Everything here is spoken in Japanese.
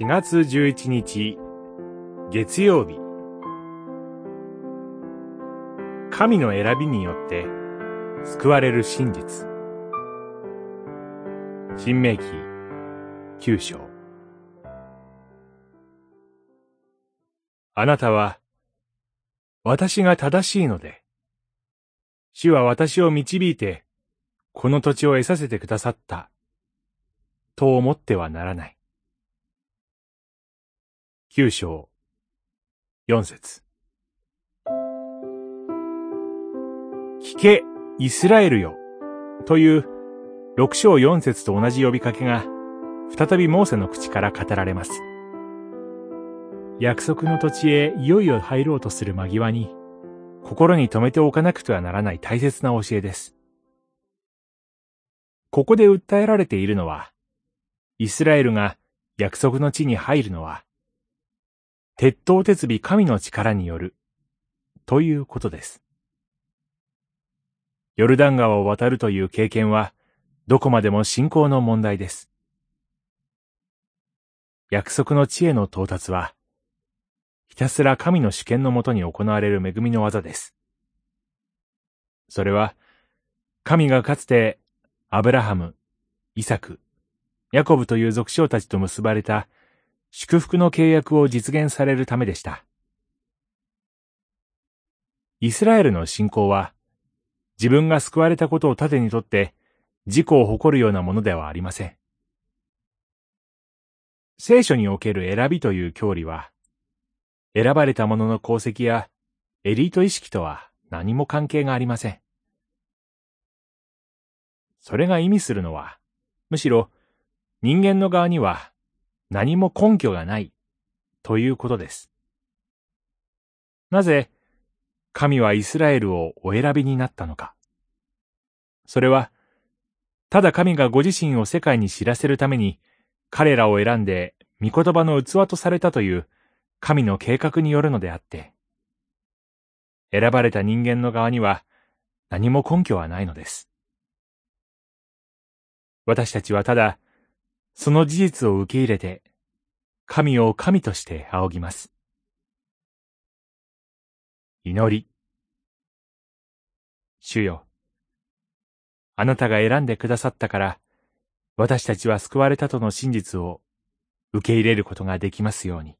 4月11日月曜日。神の選びによって救われる真実。新明記九章。あなたは私が正しいので主は私を導いてこの土地を得させてくださったと思ってはならない。九章、四節。聞け、イスラエルよ、という六章四節と同じ呼びかけが、再びモーセの口から語られます。約束の土地へいよいよ入ろうとする間際に、心に留めておかなくてはならない大切な教えです。ここで訴えられているのは、イスラエルが約束の地に入るのは、鉄頭鉄尾神の力による、ということです。ヨルダン川を渡るという経験は、どこまでも信仰の問題です。約束の地への到達は、ひたすら神の主権のもとに行われる恵みの技です。それは、神がかつて、アブラハム、イサク、ヤコブという属性たちと結ばれた祝福の契約を実現されるためでした。イスラエルの信仰は、自分が救われたことを盾にとって自己を誇るようなものではありません。聖書における選びという教理は、選ばれた者の功績やエリート意識とは何も関係がありません。それが意味するのは、むしろ人間の側には何も根拠がないということです。なぜ神はイスラエルをお選びになったのか。それは、ただ神がご自身を世界に知らせるために彼らを選んで御言葉の器とされたという神の計画によるのであって、選ばれた人間の側には何も根拠はないのです。私たちはただその事実を受け入れて、神を神として仰ぎます。祈り。主よ。あなたが選んでくださったから、私たちは救われたとの真実を受け入れることができますように。